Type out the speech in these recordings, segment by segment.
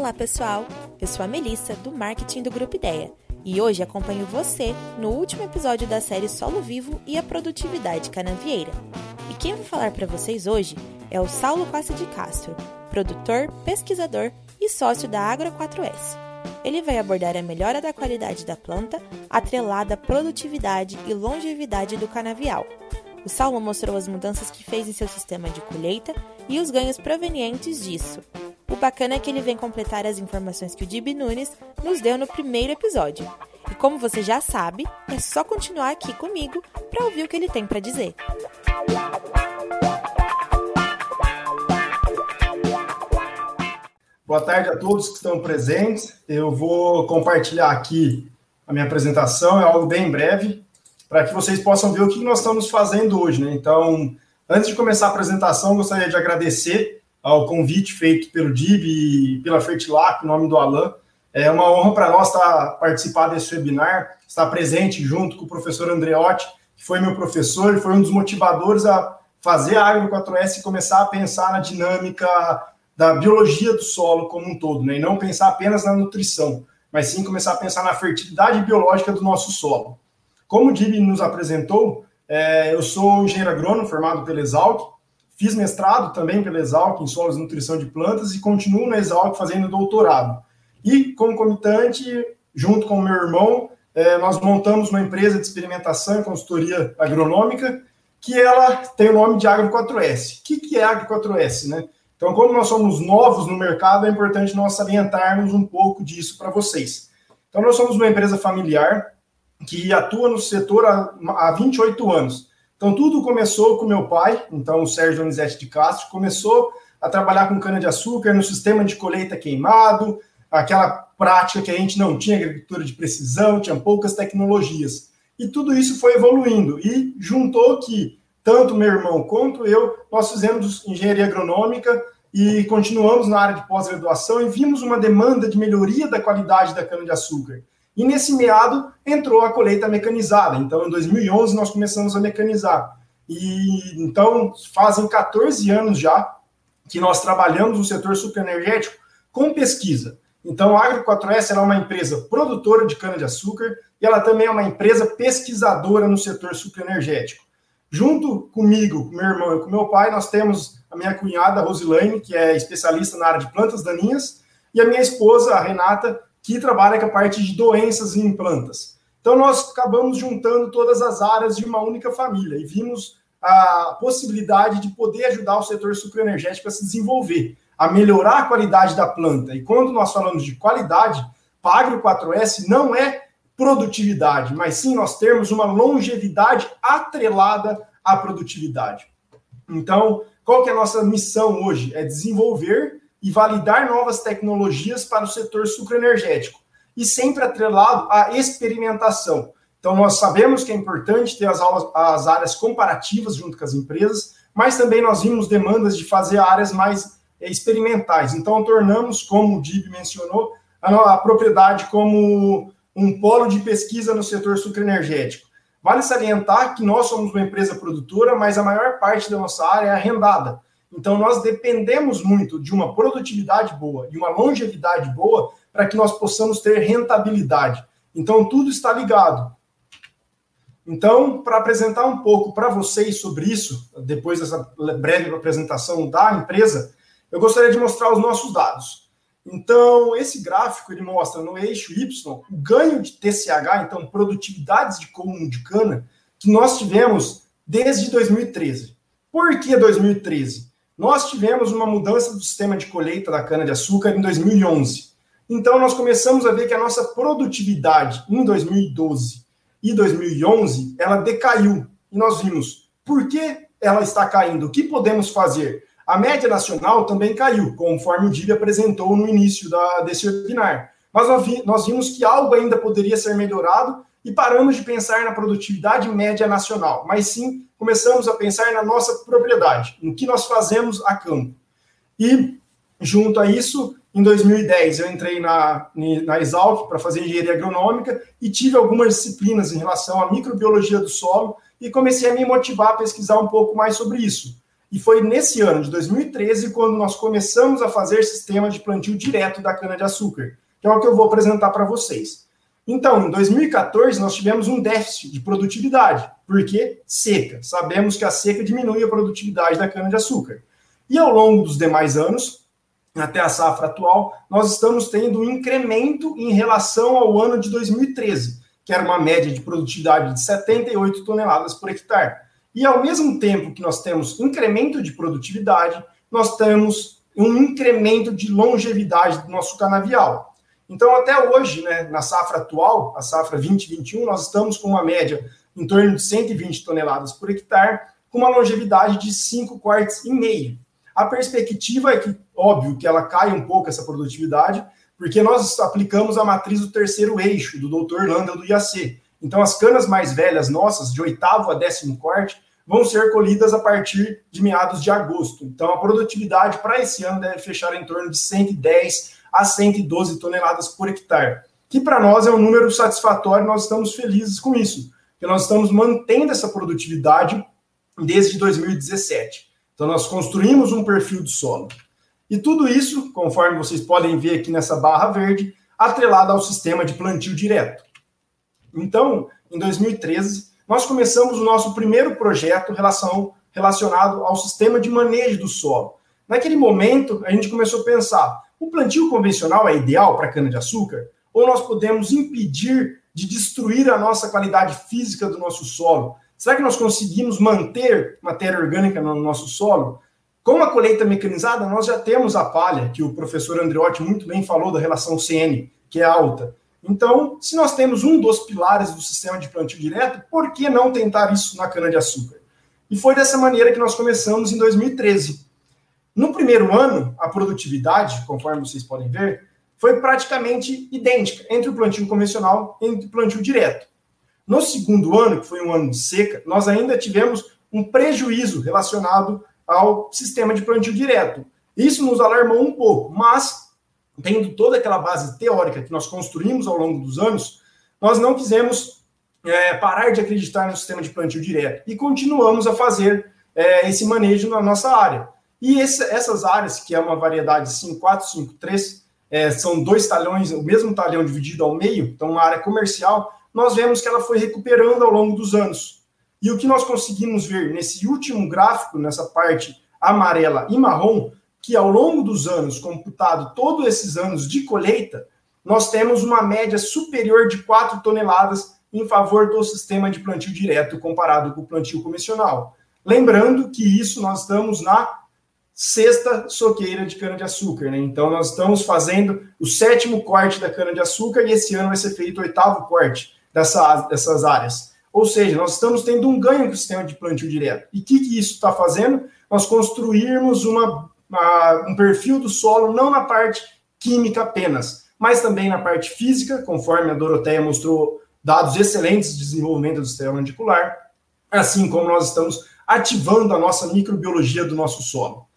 Olá, pessoal! Eu sou a Melissa, do marketing do Grupo Ideia, e hoje acompanho você no último episódio da série Solo Vivo e a Produtividade Canavieira. E quem vai falar para vocês hoje é o Saulo Costa de Castro, produtor, pesquisador e sócio da Agro 4S. Ele vai abordar a melhora da qualidade da planta, atrelada à produtividade e longevidade do canavial. O Saulo mostrou as mudanças que fez em seu sistema de colheita e os ganhos provenientes disso. Bacana é que ele vem completar as informações que o Dib Nunes nos deu no primeiro episódio. E como você já sabe, é só continuar aqui comigo para ouvir o que ele tem para dizer. Boa tarde a todos que estão presentes. Eu vou compartilhar aqui a minha apresentação, é algo bem breve, para que vocês possam ver o que nós estamos fazendo hoje. Né? Então, antes de começar a apresentação, gostaria de agradecer ao convite feito pelo DIB e pela Fertilac, em nome do Alan. É uma honra para nós estar participar desse webinar, estar presente junto com o professor Andreotti, que foi meu professor e foi um dos motivadores a fazer a Agro 4S e começar a pensar na dinâmica da biologia do solo como um todo, né? e não pensar apenas na nutrição, mas sim começar a pensar na fertilidade biológica do nosso solo. Como o Dib nos apresentou, é, eu sou engenheiro agrônomo formado pela Exalc, Fiz mestrado também pela Exalc em solos de nutrição de plantas e continuo na Exalc fazendo doutorado. E, concomitante, junto com meu irmão, é, nós montamos uma empresa de experimentação e consultoria agronômica que ela tem o nome de Agro 4S. O que, que é Agro 4S, né? Então, como nós somos novos no mercado, é importante nós salientarmos um pouco disso para vocês. Então, nós somos uma empresa familiar que atua no setor há, há 28 anos. Então, tudo começou com meu pai, então o Sérgio Donizete de Castro, começou a trabalhar com cana-de-açúcar no sistema de colheita queimado, aquela prática que a gente não tinha agricultura de precisão, tinha poucas tecnologias. E tudo isso foi evoluindo e juntou que tanto meu irmão quanto eu, nós fizemos engenharia agronômica e continuamos na área de pós-graduação e vimos uma demanda de melhoria da qualidade da cana-de-açúcar. E nesse meado entrou a colheita mecanizada. Então, em 2011, nós começamos a mecanizar. E então, fazem 14 anos já que nós trabalhamos no setor superenergético com pesquisa. Então, a Agro 4S é uma empresa produtora de cana-de-açúcar e ela também é uma empresa pesquisadora no setor superenergético. Junto comigo, com meu irmão e com meu pai, nós temos a minha cunhada, Rosilane, que é especialista na área de plantas daninhas, e a minha esposa, a Renata, que trabalha com a parte de doenças em plantas. Então, nós acabamos juntando todas as áreas de uma única família e vimos a possibilidade de poder ajudar o setor sucroenergético a se desenvolver, a melhorar a qualidade da planta. E quando nós falamos de qualidade, Pagro 4S não é produtividade, mas sim nós termos uma longevidade atrelada à produtividade. Então, qual que é a nossa missão hoje? É desenvolver e validar novas tecnologias para o setor sucroenergético, e sempre atrelado à experimentação. Então, nós sabemos que é importante ter as, aulas, as áreas comparativas junto com as empresas, mas também nós vimos demandas de fazer áreas mais é, experimentais. Então, tornamos, como o Dib mencionou, a, a propriedade como um polo de pesquisa no setor sucroenergético. Vale salientar que nós somos uma empresa produtora, mas a maior parte da nossa área é arrendada. Então, nós dependemos muito de uma produtividade boa e uma longevidade boa para que nós possamos ter rentabilidade. Então, tudo está ligado. Então, para apresentar um pouco para vocês sobre isso, depois dessa breve apresentação da empresa, eu gostaria de mostrar os nossos dados. Então, esse gráfico ele mostra no eixo Y o ganho de TCH, então produtividades de coluna de cana, que nós tivemos desde 2013. Por que 2013? Nós tivemos uma mudança do sistema de colheita da cana-de-açúcar em 2011. Então, nós começamos a ver que a nossa produtividade em 2012 e 2011 ela decaiu. E nós vimos por que ela está caindo, o que podemos fazer. A média nacional também caiu, conforme o DIB apresentou no início da, desse webinar. Mas nós vimos que algo ainda poderia ser melhorado e paramos de pensar na produtividade média nacional, mas sim começamos a pensar na nossa propriedade, no que nós fazemos a campo. E, junto a isso, em 2010 eu entrei na, na Exalc para fazer engenharia agronômica e tive algumas disciplinas em relação à microbiologia do solo e comecei a me motivar a pesquisar um pouco mais sobre isso. E foi nesse ano de 2013 quando nós começamos a fazer sistema de plantio direto da cana-de-açúcar, que é o que eu vou apresentar para vocês. Então, em 2014, nós tivemos um déficit de produtividade, porque seca. Sabemos que a seca diminui a produtividade da cana-de-açúcar. E ao longo dos demais anos, até a safra atual, nós estamos tendo um incremento em relação ao ano de 2013, que era uma média de produtividade de 78 toneladas por hectare. E ao mesmo tempo que nós temos incremento de produtividade, nós temos um incremento de longevidade do nosso canavial. Então, até hoje, né, na safra atual, a safra 2021, nós estamos com uma média em torno de 120 toneladas por hectare, com uma longevidade de 5 quartos e meio. A perspectiva é que, óbvio, que ela cai um pouco essa produtividade, porque nós aplicamos a matriz do terceiro eixo, do Dr. Landa do IAC. Então, as canas mais velhas nossas, de oitavo a décimo corte, vão ser colhidas a partir de meados de agosto. Então, a produtividade para esse ano deve fechar em torno de 110 a 112 toneladas por hectare, que para nós é um número satisfatório, nós estamos felizes com isso, porque nós estamos mantendo essa produtividade desde 2017. Então, nós construímos um perfil de solo. E tudo isso, conforme vocês podem ver aqui nessa barra verde, atrelado ao sistema de plantio direto. Então, em 2013, nós começamos o nosso primeiro projeto relação, relacionado ao sistema de manejo do solo. Naquele momento, a gente começou a pensar: o plantio convencional é ideal para cana-de-açúcar? Ou nós podemos impedir de destruir a nossa qualidade física do nosso solo? Será que nós conseguimos manter matéria orgânica no nosso solo? Com a colheita mecanizada, nós já temos a palha, que o professor Andriotti muito bem falou da relação CN, que é alta. Então, se nós temos um dos pilares do sistema de plantio direto, por que não tentar isso na cana-de-açúcar? E foi dessa maneira que nós começamos em 2013. No primeiro ano, a produtividade, conforme vocês podem ver, foi praticamente idêntica entre o plantio convencional e o plantio direto. No segundo ano, que foi um ano de seca, nós ainda tivemos um prejuízo relacionado ao sistema de plantio direto. Isso nos alarmou um pouco, mas, tendo toda aquela base teórica que nós construímos ao longo dos anos, nós não quisemos é, parar de acreditar no sistema de plantio direto e continuamos a fazer é, esse manejo na nossa área. E esse, essas áreas, que é uma variedade 5, 5, 3, é, são dois talhões, o mesmo talhão dividido ao meio, então uma área comercial, nós vemos que ela foi recuperando ao longo dos anos. E o que nós conseguimos ver nesse último gráfico, nessa parte amarela e marrom, que ao longo dos anos, computado todos esses anos de colheita, nós temos uma média superior de 4 toneladas em favor do sistema de plantio direto comparado com o plantio convencional. Lembrando que isso nós estamos na sexta soqueira de cana-de-açúcar. Né? Então, nós estamos fazendo o sétimo corte da cana-de-açúcar e esse ano vai ser feito o oitavo corte dessa, dessas áreas. Ou seja, nós estamos tendo um ganho com o sistema de plantio direto. E o que, que isso está fazendo? Nós construirmos uma, uma, um perfil do solo, não na parte química apenas, mas também na parte física, conforme a Doroteia mostrou dados excelentes de desenvolvimento do sistema radicular, assim como nós estamos ativando a nossa microbiologia do nosso solo.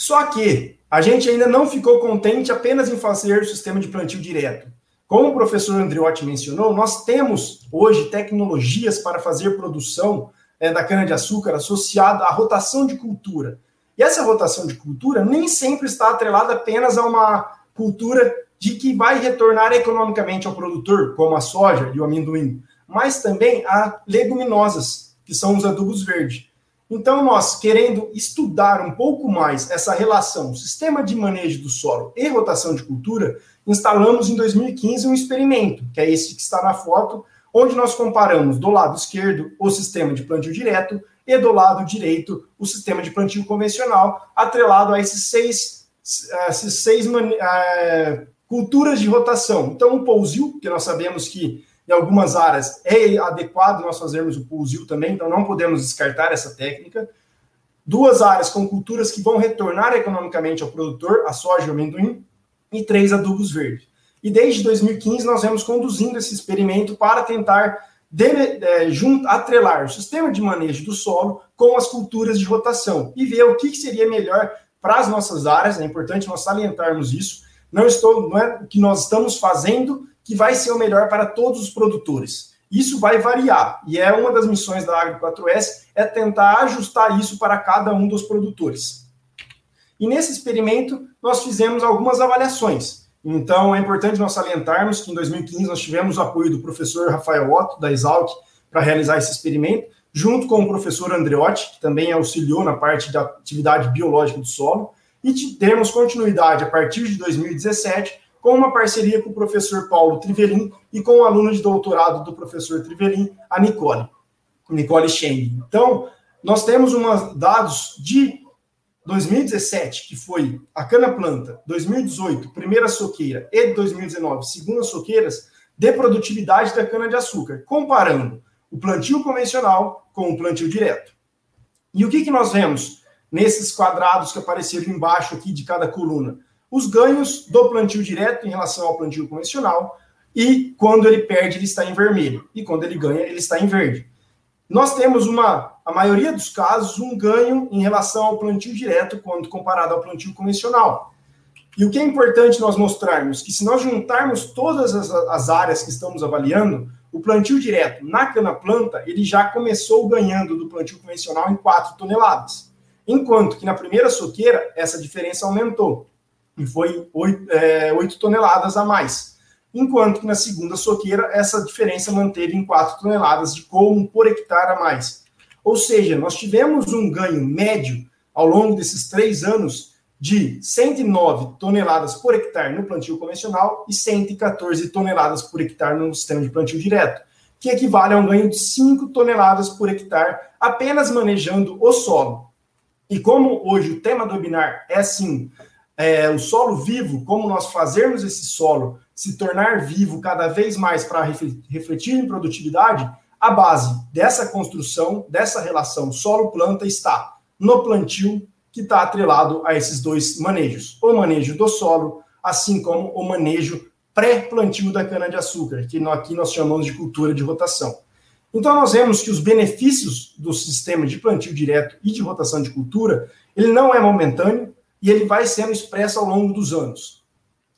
Só que a gente ainda não ficou contente apenas em fazer o sistema de plantio direto. Como o professor Andriotti mencionou, nós temos hoje tecnologias para fazer produção é, da cana-de-açúcar associada à rotação de cultura. E essa rotação de cultura nem sempre está atrelada apenas a uma cultura de que vai retornar economicamente ao produtor, como a soja e o amendoim, mas também a leguminosas, que são os adubos verdes. Então, nós, querendo estudar um pouco mais essa relação sistema de manejo do solo e rotação de cultura, instalamos em 2015 um experimento, que é esse que está na foto, onde nós comparamos do lado esquerdo o sistema de plantio direto e do lado direito o sistema de plantio convencional, atrelado a esses seis, esses seis uh, culturas de rotação. Então, o pousil, que nós sabemos que em algumas áreas é adequado nós fazermos o pulsil também, então não podemos descartar essa técnica. Duas áreas com culturas que vão retornar economicamente ao produtor, a soja e o amendoim, e três adubos verdes. E desde 2015 nós vemos conduzindo esse experimento para tentar de, é, junt, atrelar o sistema de manejo do solo com as culturas de rotação e ver o que, que seria melhor para as nossas áreas. É importante nós salientarmos isso. Não estou, não é o que nós estamos fazendo que vai ser o melhor para todos os produtores. Isso vai variar, e é uma das missões da Agro 4S, é tentar ajustar isso para cada um dos produtores. E nesse experimento, nós fizemos algumas avaliações. Então, é importante nós salientarmos que em 2015 nós tivemos o apoio do professor Rafael Otto, da Exalc, para realizar esse experimento, junto com o professor Andreotti, que também auxiliou na parte da atividade biológica do solo, e temos continuidade a partir de 2017 com uma parceria com o professor Paulo Trivelin e com o aluno de doutorado do professor Trivelin, a Nicole, Nicole Scheng. Então, nós temos uma, dados de 2017, que foi a cana-planta, 2018, primeira soqueira, e 2019, segunda soqueiras, de produtividade da cana-de-açúcar, comparando o plantio convencional com o plantio direto. E o que, que nós vemos nesses quadrados que apareceram embaixo aqui de cada coluna? Os ganhos do plantio direto em relação ao plantio convencional, e quando ele perde, ele está em vermelho, e quando ele ganha, ele está em verde. Nós temos uma, a maioria dos casos, um ganho em relação ao plantio direto quando comparado ao plantio convencional. E o que é importante nós mostrarmos que se nós juntarmos todas as, as áreas que estamos avaliando, o plantio direto na cana-planta, ele já começou ganhando do plantio convencional em 4 toneladas. Enquanto que na primeira soqueira, essa diferença aumentou e foi 8, é, 8 toneladas a mais. Enquanto que na segunda soqueira, essa diferença manteve em 4 toneladas de colmo por hectare a mais. Ou seja, nós tivemos um ganho médio ao longo desses três anos de 109 toneladas por hectare no plantio convencional e 114 toneladas por hectare no sistema de plantio direto, que equivale a um ganho de 5 toneladas por hectare apenas manejando o solo. E como hoje o tema do webinar é sim é, o solo vivo, como nós fazermos esse solo se tornar vivo cada vez mais para refletir em produtividade, a base dessa construção, dessa relação solo-planta está no plantio que está atrelado a esses dois manejos, o manejo do solo, assim como o manejo pré-plantio da cana-de-açúcar, que aqui nós chamamos de cultura de rotação. Então nós vemos que os benefícios do sistema de plantio direto e de rotação de cultura, ele não é momentâneo, e ele vai sendo expresso ao longo dos anos.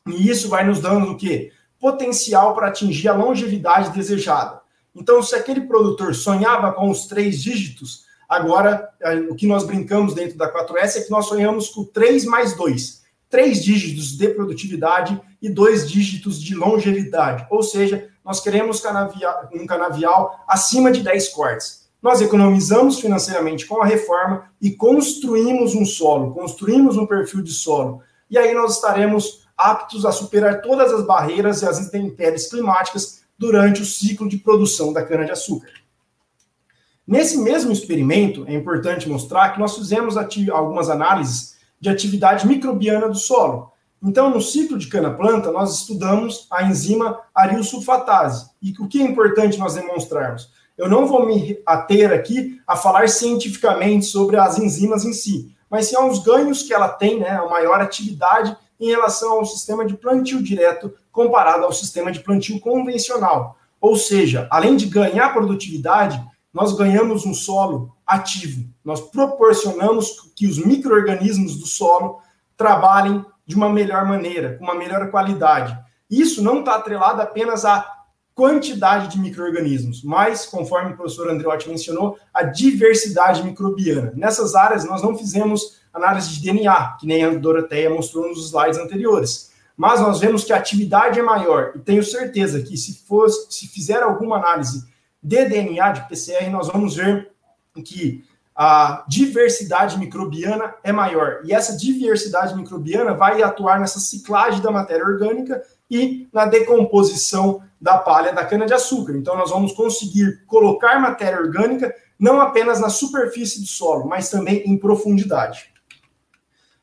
E isso vai nos dando o quê? Potencial para atingir a longevidade desejada. Então, se aquele produtor sonhava com os três dígitos, agora é, o que nós brincamos dentro da 4S é que nós sonhamos com 3 mais 2. Três dígitos de produtividade e dois dígitos de longevidade. Ou seja, nós queremos canavial, um canavial acima de 10 cortes nós economizamos financeiramente com a reforma e construímos um solo, construímos um perfil de solo. E aí nós estaremos aptos a superar todas as barreiras e as intempéries climáticas durante o ciclo de produção da cana-de-açúcar. Nesse mesmo experimento, é importante mostrar que nós fizemos algumas análises de atividade microbiana do solo. Então, no ciclo de cana-planta, nós estudamos a enzima arilsulfatase. E o que é importante nós demonstrarmos? Eu não vou me ater aqui a falar cientificamente sobre as enzimas em si, mas sim aos ganhos que ela tem, né, a maior atividade em relação ao sistema de plantio direto comparado ao sistema de plantio convencional. Ou seja, além de ganhar produtividade, nós ganhamos um solo ativo. Nós proporcionamos que os micro-organismos do solo trabalhem de uma melhor maneira, com uma melhor qualidade. Isso não está atrelado apenas a quantidade de micro-organismos, mas, conforme o professor Andreotti mencionou, a diversidade microbiana. Nessas áreas, nós não fizemos análise de DNA, que nem a Doroteia mostrou nos slides anteriores. Mas nós vemos que a atividade é maior, e tenho certeza que se, for, se fizer alguma análise de DNA, de PCR, nós vamos ver que a diversidade microbiana é maior. E essa diversidade microbiana vai atuar nessa ciclagem da matéria orgânica e na decomposição da palha da cana-de-açúcar. Então, nós vamos conseguir colocar matéria orgânica não apenas na superfície do solo, mas também em profundidade.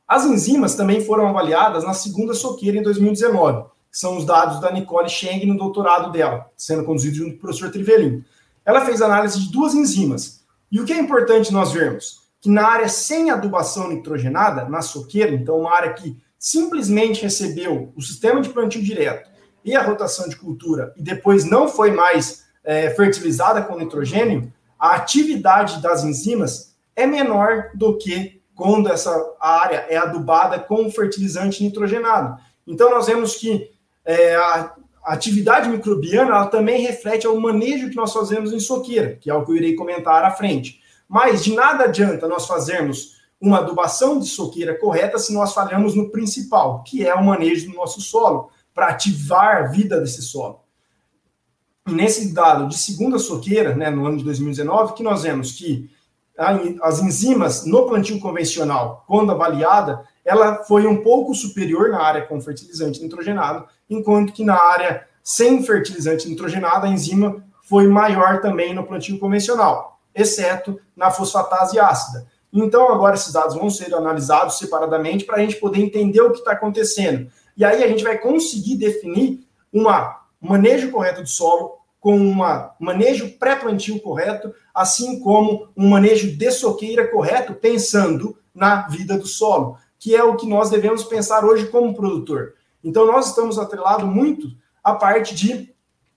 As enzimas também foram avaliadas na segunda soqueira em 2019, que são os dados da Nicole Scheng no doutorado dela, sendo conduzido junto com o professor Trivelin. Ela fez análise de duas enzimas. E o que é importante nós vermos? Que na área sem adubação nitrogenada, na soqueira, então uma área que simplesmente recebeu o sistema de plantio direto e a rotação de cultura e depois não foi mais é, fertilizada com nitrogênio, a atividade das enzimas é menor do que quando essa área é adubada com fertilizante nitrogenado. Então, nós vemos que é, a, atividade microbiana ela também reflete o manejo que nós fazemos em soqueira, que é o que eu irei comentar à frente. Mas de nada adianta nós fazermos uma adubação de soqueira correta se nós falhamos no principal, que é o manejo do nosso solo, para ativar a vida desse solo. E nesse dado de segunda soqueira, né, no ano de 2019, que nós vemos que as enzimas no plantio convencional, quando avaliada, ela foi um pouco superior na área com fertilizante nitrogenado, enquanto que na área sem fertilizante nitrogenado, a enzima foi maior também no plantio convencional, exceto na fosfatase ácida. Então, agora esses dados vão ser analisados separadamente para a gente poder entender o que está acontecendo. E aí a gente vai conseguir definir um manejo correto do solo, com um manejo pré-plantio correto, assim como um manejo de soqueira correto, pensando na vida do solo, que é o que nós devemos pensar hoje como produtor. Então, nós estamos atrelados muito à parte de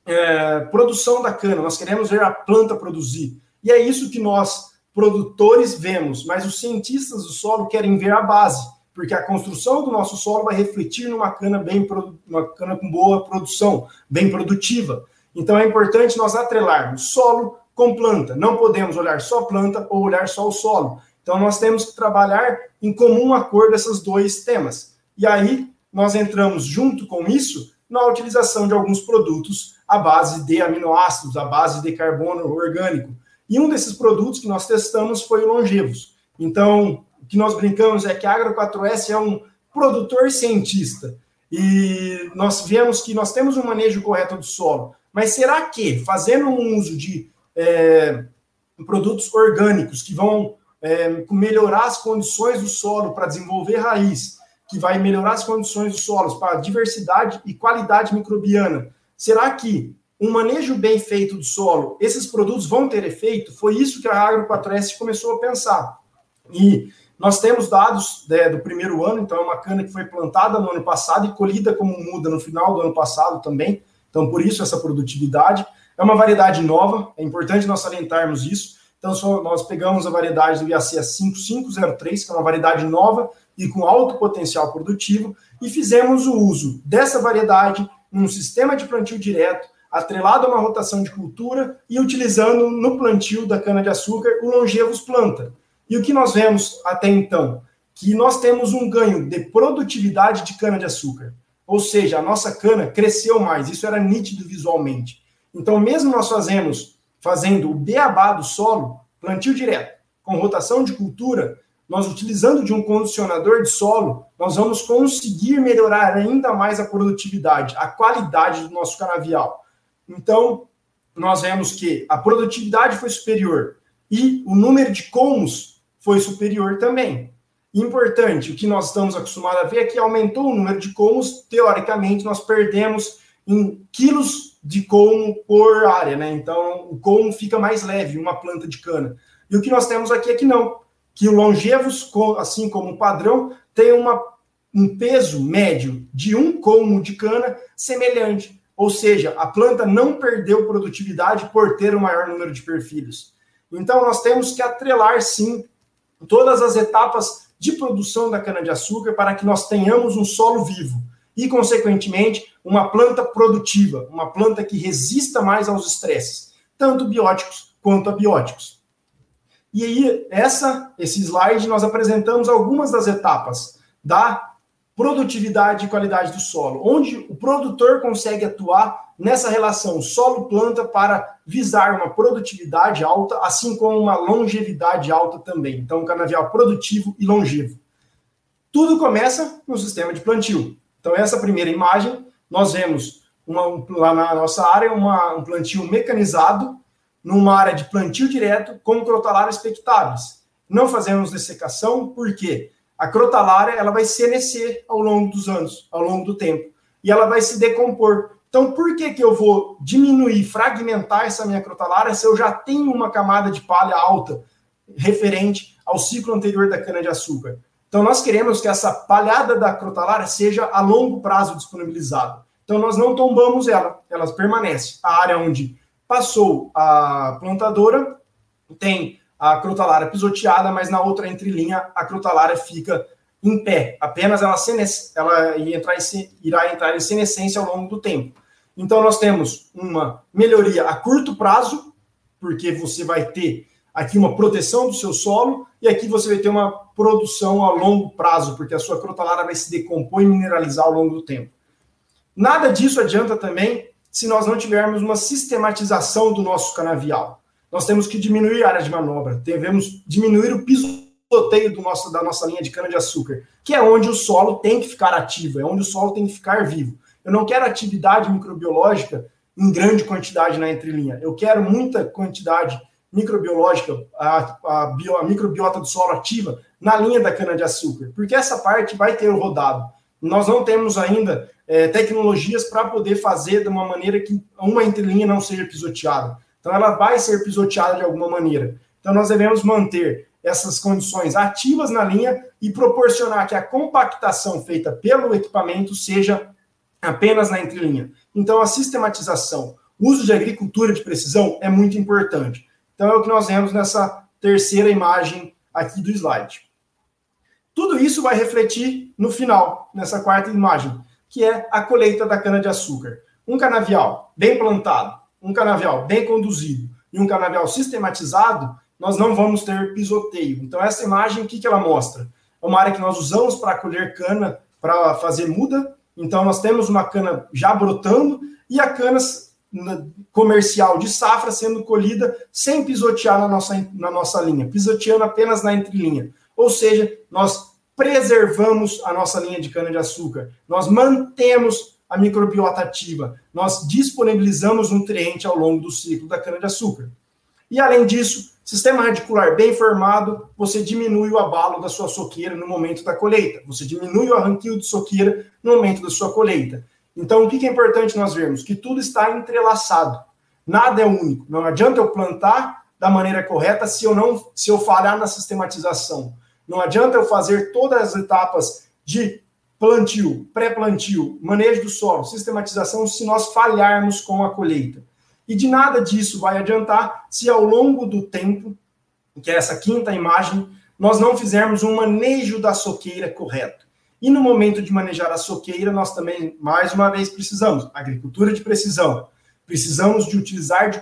é, produção da cana, nós queremos ver a planta produzir. E é isso que nós produtores vemos, mas os cientistas do solo querem ver a base, porque a construção do nosso solo vai refletir numa cana bem uma cana com boa produção, bem produtiva. Então é importante nós atrelarmos solo com planta. Não podemos olhar só planta ou olhar só o solo. Então nós temos que trabalhar em comum acordo esses dois temas. E aí nós entramos junto com isso na utilização de alguns produtos à base de aminoácidos, à base de carbono orgânico, e um desses produtos que nós testamos foi o Longevos. Então, o que nós brincamos é que a Agro 4S é um produtor cientista. E nós vemos que nós temos um manejo correto do solo. Mas será que, fazendo um uso de é, produtos orgânicos que vão é, melhorar as condições do solo para desenvolver raiz, que vai melhorar as condições dos solos para diversidade e qualidade microbiana, será que um manejo bem feito do solo, esses produtos vão ter efeito? Foi isso que a Agro 4S começou a pensar. E nós temos dados né, do primeiro ano, então é uma cana que foi plantada no ano passado e colhida como muda no final do ano passado também. Então, por isso essa produtividade. É uma variedade nova, é importante nós salientarmos isso. Então, nós pegamos a variedade do IAC 5503, que é uma variedade nova e com alto potencial produtivo, e fizemos o uso dessa variedade num sistema de plantio direto, atrelado a uma rotação de cultura e utilizando no plantio da cana-de-açúcar o longevos planta. E o que nós vemos até então? Que nós temos um ganho de produtividade de cana-de-açúcar. Ou seja, a nossa cana cresceu mais, isso era nítido visualmente. Então, mesmo nós fazemos, fazendo o beabá do solo, plantio direto, com rotação de cultura, nós utilizando de um condicionador de solo, nós vamos conseguir melhorar ainda mais a produtividade, a qualidade do nosso canavial. Então, nós vemos que a produtividade foi superior e o número de comos foi superior também. Importante, o que nós estamos acostumados a ver é que aumentou o número de comos, teoricamente, nós perdemos em quilos de como por área, né? Então, o como fica mais leve, uma planta de cana. E o que nós temos aqui é que não, que o longevos, assim como o padrão, tem uma, um peso médio de um como de cana semelhante. Ou seja, a planta não perdeu produtividade por ter o um maior número de perfilhos. Então, nós temos que atrelar, sim, todas as etapas de produção da cana-de-açúcar para que nós tenhamos um solo vivo e, consequentemente, uma planta produtiva, uma planta que resista mais aos estresses, tanto bióticos quanto abióticos. E aí, essa, esse slide, nós apresentamos algumas das etapas da produtividade e qualidade do solo, onde o produtor consegue atuar nessa relação solo-planta para visar uma produtividade alta, assim como uma longevidade alta também. Então, um canavial produtivo e longevo. Tudo começa no sistema de plantio. Então, essa primeira imagem, nós vemos uma, lá na nossa área uma, um plantio mecanizado, numa área de plantio direto com crotalários expectáveis. Não fazemos dessecação, por quê? a crotalária ela vai senescer ao longo dos anos, ao longo do tempo, e ela vai se decompor. Então, por que, que eu vou diminuir, fragmentar essa minha crotalária se eu já tenho uma camada de palha alta referente ao ciclo anterior da cana-de-açúcar? Então, nós queremos que essa palhada da crotalária seja a longo prazo disponibilizada. Então, nós não tombamos ela, ela permanece. A área onde passou a plantadora tem a crotalária pisoteada, mas na outra entrelinha a crotalária fica em pé. Apenas ela, ela entrar em, irá entrar em senescência ao longo do tempo. Então, nós temos uma melhoria a curto prazo, porque você vai ter aqui uma proteção do seu solo, e aqui você vai ter uma produção a longo prazo, porque a sua crotalara vai se decompor e mineralizar ao longo do tempo. Nada disso adianta também se nós não tivermos uma sistematização do nosso canavial. Nós temos que diminuir a área de manobra, devemos diminuir o pisoteio do nosso, da nossa linha de cana-de-açúcar, que é onde o solo tem que ficar ativo, é onde o solo tem que ficar vivo. Eu não quero atividade microbiológica em grande quantidade na entrelinha, eu quero muita quantidade microbiológica, a, a, bio, a microbiota do solo ativa na linha da cana-de-açúcar, porque essa parte vai ter rodado. Nós não temos ainda é, tecnologias para poder fazer de uma maneira que uma entrelinha não seja pisoteada. Então, ela vai ser pisoteada de alguma maneira. Então, nós devemos manter essas condições ativas na linha e proporcionar que a compactação feita pelo equipamento seja apenas na entrelinha. Então, a sistematização, uso de agricultura de precisão é muito importante. Então, é o que nós vemos nessa terceira imagem aqui do slide. Tudo isso vai refletir no final, nessa quarta imagem, que é a colheita da cana-de-açúcar. Um canavial bem plantado, um canavial bem conduzido e um canavial sistematizado, nós não vamos ter pisoteio. Então, essa imagem, o que, que ela mostra? É uma área que nós usamos para colher cana, para fazer muda. Então, nós temos uma cana já brotando e a cana comercial de safra sendo colhida sem pisotear na nossa, na nossa linha, pisoteando apenas na entrelinha. Ou seja, nós preservamos a nossa linha de cana-de-açúcar, nós mantemos a microbiota ativa, nós disponibilizamos nutriente ao longo do ciclo da cana-de-açúcar. E além disso, sistema radicular bem formado, você diminui o abalo da sua soqueira no momento da colheita, você diminui o arranquio de soqueira no momento da sua colheita. Então, o que é importante nós vermos? Que tudo está entrelaçado. Nada é único. Não adianta eu plantar da maneira correta se eu não se eu falhar na sistematização. Não adianta eu fazer todas as etapas de plantio, pré-plantio, manejo do solo, sistematização se nós falharmos com a colheita. E de nada disso vai adiantar se ao longo do tempo, que é essa quinta imagem, nós não fizermos um manejo da soqueira correto. E no momento de manejar a soqueira, nós também, mais uma vez, precisamos agricultura de precisão. Precisamos de utilizar de,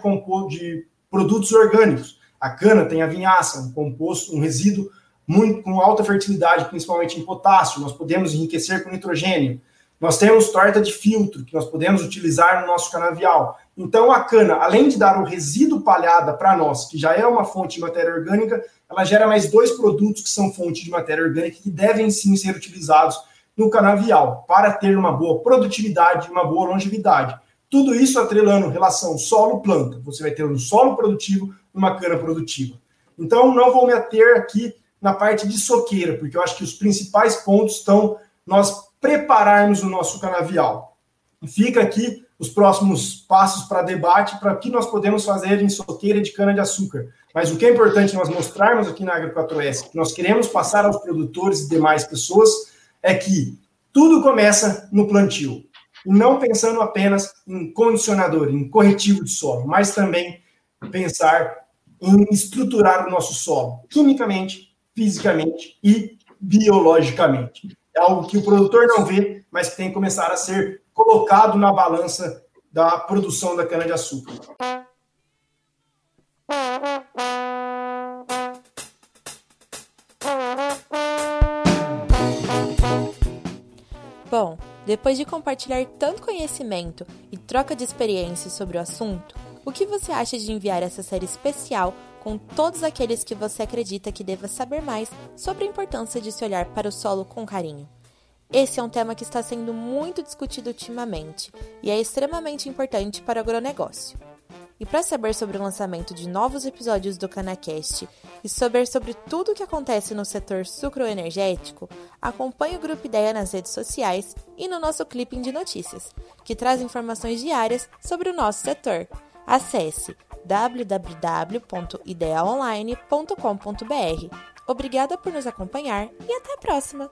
de produtos orgânicos. A cana tem a vinhaça, um composto, um resíduo muito com alta fertilidade, principalmente em potássio. Nós podemos enriquecer com nitrogênio. Nós temos torta de filtro que nós podemos utilizar no nosso canavial. Então a cana, além de dar o resíduo palhada para nós, que já é uma fonte de matéria orgânica, ela gera mais dois produtos que são fonte de matéria orgânica que devem sim ser utilizados no canavial para ter uma boa produtividade, uma boa longevidade. Tudo isso atrelando relação solo-planta. Você vai ter um solo produtivo e uma cana produtiva. Então, não vou me ater aqui na parte de soqueira, porque eu acho que os principais pontos estão nós prepararmos o nosso canavial. E fica aqui os próximos passos para debate para o que nós podemos fazer em soqueira de cana-de-açúcar. Mas o que é importante nós mostrarmos aqui na Agro 4S, que nós queremos passar aos produtores e demais pessoas, é que tudo começa no plantio. E não pensando apenas em condicionador, em corretivo de solo, mas também pensar em estruturar o nosso solo, quimicamente, fisicamente e biologicamente. É algo que o produtor não vê, mas que tem que começar a ser colocado na balança da produção da cana-de-açúcar. Bom, depois de compartilhar tanto conhecimento e troca de experiências sobre o assunto, o que você acha de enviar essa série especial com todos aqueles que você acredita que deva saber mais sobre a importância de se olhar para o solo com carinho? Esse é um tema que está sendo muito discutido ultimamente e é extremamente importante para o agronegócio. E para saber sobre o lançamento de novos episódios do Canacast e saber sobre tudo o que acontece no setor sucroenergético, acompanhe o Grupo Ideia nas redes sociais e no nosso clipping de notícias, que traz informações diárias sobre o nosso setor. Acesse www.ideaonline.com.br. Obrigada por nos acompanhar e até a próxima!